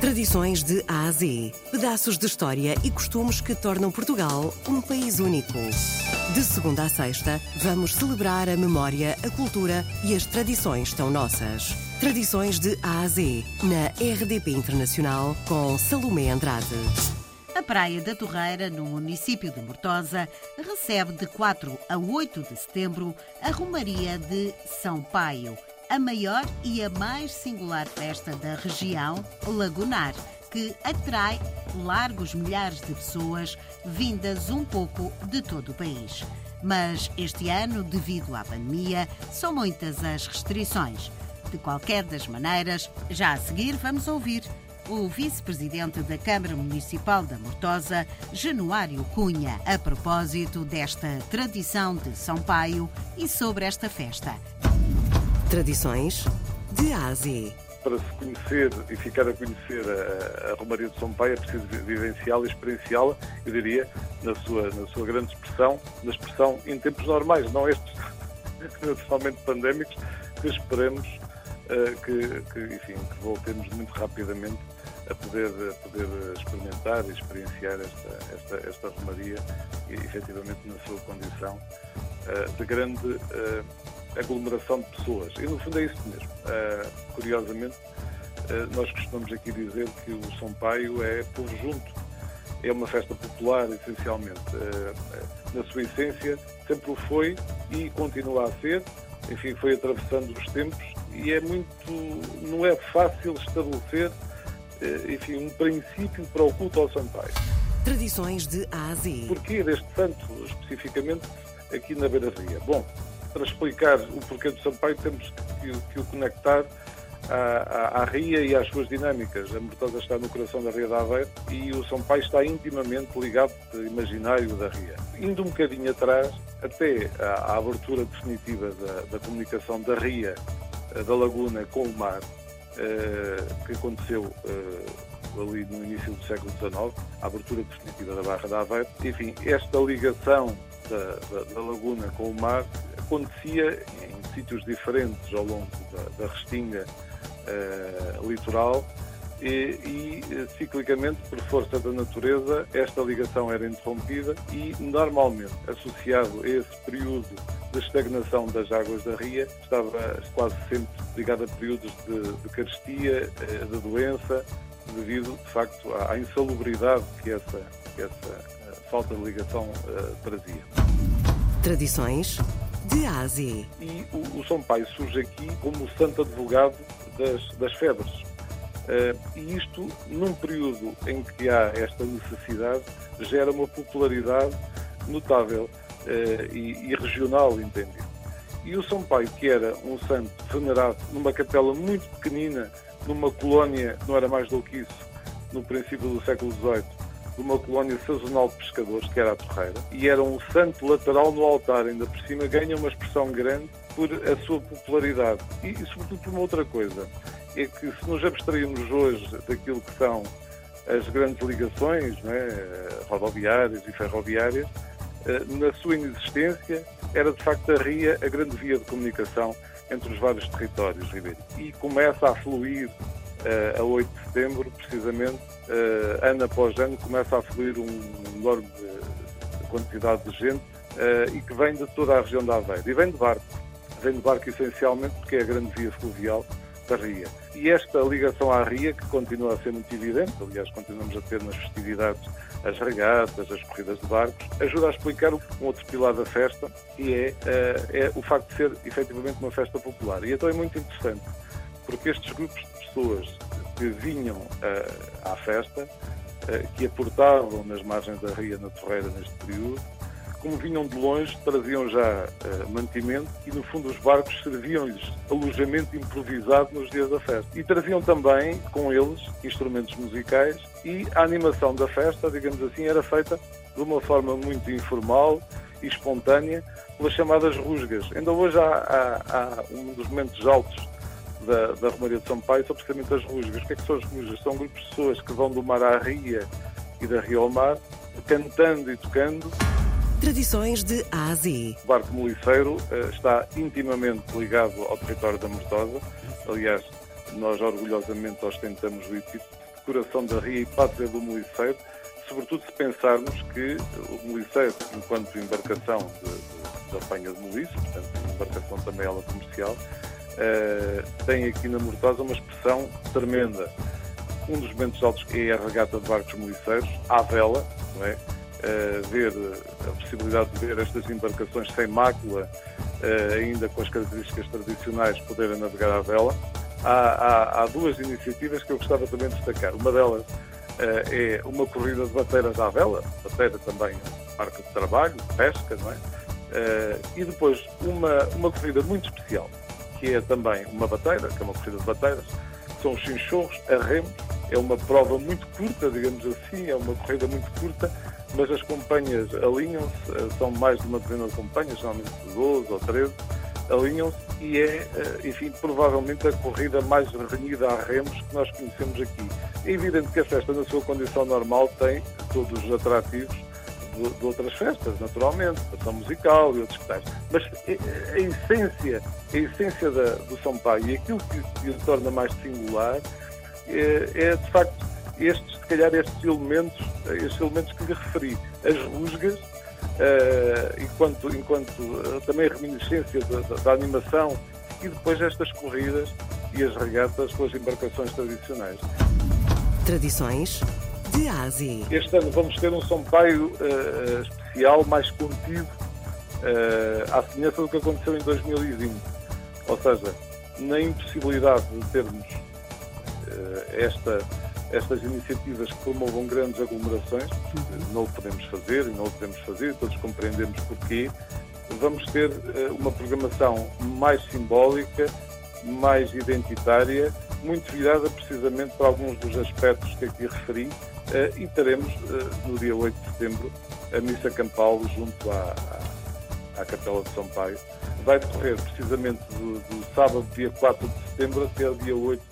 Tradições de A a Z. Pedaços de história e costumes que tornam Portugal um país único. De segunda a sexta, vamos celebrar a memória, a cultura e as tradições tão nossas. Tradições de A a Z, na RDP Internacional, com Salomé Andrade. A Praia da Torreira, no município de Mortosa, recebe de 4 a 8 de setembro a Romaria de São Paio a maior e a mais singular festa da região lagunar, que atrai largos milhares de pessoas vindas um pouco de todo o país. Mas este ano, devido à pandemia, são muitas as restrições. De qualquer das maneiras, já a seguir vamos ouvir o vice-presidente da Câmara Municipal da Mortosa, Januário Cunha, a propósito desta tradição de São Paio e sobre esta festa. Tradições de Ásia. Para se conhecer e ficar a conhecer a, a Romaria de São Pai é preciso vivenciá-la e experienciá-la, eu diria, na sua, na sua grande expressão, na expressão em tempos normais, não estes naturalmente pandémicos, que esperemos uh, que, que, enfim, que voltemos muito rapidamente a poder, a poder experimentar e experienciar esta, esta, esta Romaria, e, efetivamente na sua condição uh, de grande uh, aglomeração de pessoas. E no fundo é isso mesmo. Uh, curiosamente, uh, nós costumamos aqui dizer que o São Paio é povo junto. É uma festa popular, essencialmente. Uh, na sua essência, sempre o foi e continua a ser. Enfim, foi atravessando os tempos e é muito. não é fácil estabelecer, enfim, um princípio para o culto ao São Paio. Tradições de Ásia. Porquê deste santo, especificamente aqui na Beira-Ria? Bom, para explicar o porquê do Sampaio, temos que, que o conectar à, à, à, Ria e às suas dinâmicas. A Mortosa está no coração da Ria da Aveiro e o Sampaio está intimamente ligado ao imaginário da Ria. Indo um bocadinho atrás, até à, à abertura definitiva da, da, comunicação da Ria, eh, da Laguna com o mar, eh, que aconteceu eh, ali no início do século XIX, a abertura definitiva da Barra da Aveiro. Enfim, esta ligação da, da, da Laguna com o mar acontecia em sítios diferentes ao longo da, da restinga uh, litoral e, e, ciclicamente, por força da natureza, esta ligação era interrompida e, normalmente, associado a esse período de estagnação das águas da ria, estava quase sempre ligado a períodos de, de carestia, eh, de doença, devido, de facto, à, à insalubridade que essa, que essa eh, falta de ligação uh, trazia. Tradições de Ásia. E o, o São Pai surge aqui como o santo advogado das, das febres. Uh, e isto, num período em que há esta necessidade, gera uma popularidade notável uh, e, e, regional, entendido. E o São Pai, que era um santo venerado numa capela muito pequenina, numa colónia, não era mais do que isso, no princípio do século XVIII, de uma colónia sazonal de pescadores, que era a Torreira, e era um santo lateral no altar, ainda por cima ganha uma expressão grande por a sua popularidade. E, e sobretudo por uma outra coisa, é que se nos abstrairmos hoje daquilo que são as grandes ligações é, rodoviárias e ferroviárias, eh, na sua inexistência era de facto a RIA a grande via de comunicação entre os vários territórios ribeirinhos. E começa a fluir a 8 de setembro, precisamente, uh, ano após ano, começa a fluir um enorme quantidade de gente e que vem de toda a região da Aveiro. E vem de barco. Vem de barco essencialmente porque é a grande via fluvial da Ria. E esta ligação à Ria, que continua a ser muito evidente, aliás, continuamos a ter nas festividades as regatas, as corridas de barcos, ajuda a explicar um outro pilar da festa, e é, é o facto de ser efetivamente uma festa popular. E então é muito interessante, porque estes grupos pessoas que vinham uh, à festa, uh, que aportavam nas margens da Ria na Torreira neste período, como vinham de longe, traziam já uh, mantimento e, no fundo, os barcos serviam-lhes alojamento improvisado nos dias da festa. E traziam também com eles instrumentos musicais e a animação da festa, digamos assim, era feita de uma forma muito informal e espontânea, pelas chamadas rusgas. Ainda hoje há, há, há um dos momentos altos da, da Romaria de São Paulo são precisamente as rusgas. O que é que são as rusgas? São grupos de pessoas que vão do mar à ria e da ria ao mar, cantando e tocando. Tradições de Ásia. O barco moliceiro uh, está intimamente ligado ao território da Mortosa. Aliás, nós orgulhosamente ostentamos o epíteto coração da Ria e Pátria do Moliceiro, sobretudo se pensarmos que o Moliceiro, enquanto embarcação de, de, de apanha de moliço, portanto, embarcação também ela comercial, uh, tem aqui na Mortosa uma expressão tremenda. Um dos momentos altos é a regata de barcos moliceiros, à vela, não é? Uh, ver a possibilidade de ver estas embarcações sem mácula, uh, ainda com as características tradicionais, poderem navegar à vela. Há, há, há, duas iniciativas que eu gostava também de destacar. Uma delas uh, é uma corrida de bateiras à vela, bateira também marca de trabalho, pesca, não é? e depois uma, uma corrida muito especial, que é também uma bateira, que é uma corrida de bateiras, são os chinchorros a remos. É uma prova muito curta, digamos assim, é uma corrida muito curta, mas as companhias alinham-se, eh, são mais de uma dezena de companhias, geralmente 12 ou 13, alinham-se e é, eh, enfim, provavelmente a corrida mais renhida a remos que nós conhecemos aqui. É evidente que a festa, na sua condição normal, tem todos os atrativos de, de outras festas, naturalmente, ação musical e outros tais. Mas a, essência, a essência da, do São Paulo e aquilo que, que o torna mais singular é, é de facto estes, se calhar, estes elementos, estes elementos que lhe referi, as rusgas, uh, enquanto, enquanto uh, também reminiscência da, da, da, animação e depois estas corridas e as regatas com as embarcações tradicionais. Tradições de Ásia. Este ano vamos ter um Sampaio uh, especial, mais contido, à semelhança do que aconteceu em 2020. Ou seja, na impossibilidade de termos esta estas iniciativas que promovam grandes aglomerações, não o podemos fazer e não o podemos fazer, todos compreendemos porquê, vamos ter uh, uma programação mais simbólica, mais identitária, muito virada precisamente para alguns dos aspectos que aqui referi, uh, e teremos uh, no dia 8 de setembro a missa campal junto à, à, Capela de São Paulo. Vai decorrer precisamente do, do sábado, dia 4 de setembro, até o dia 8 de setembro.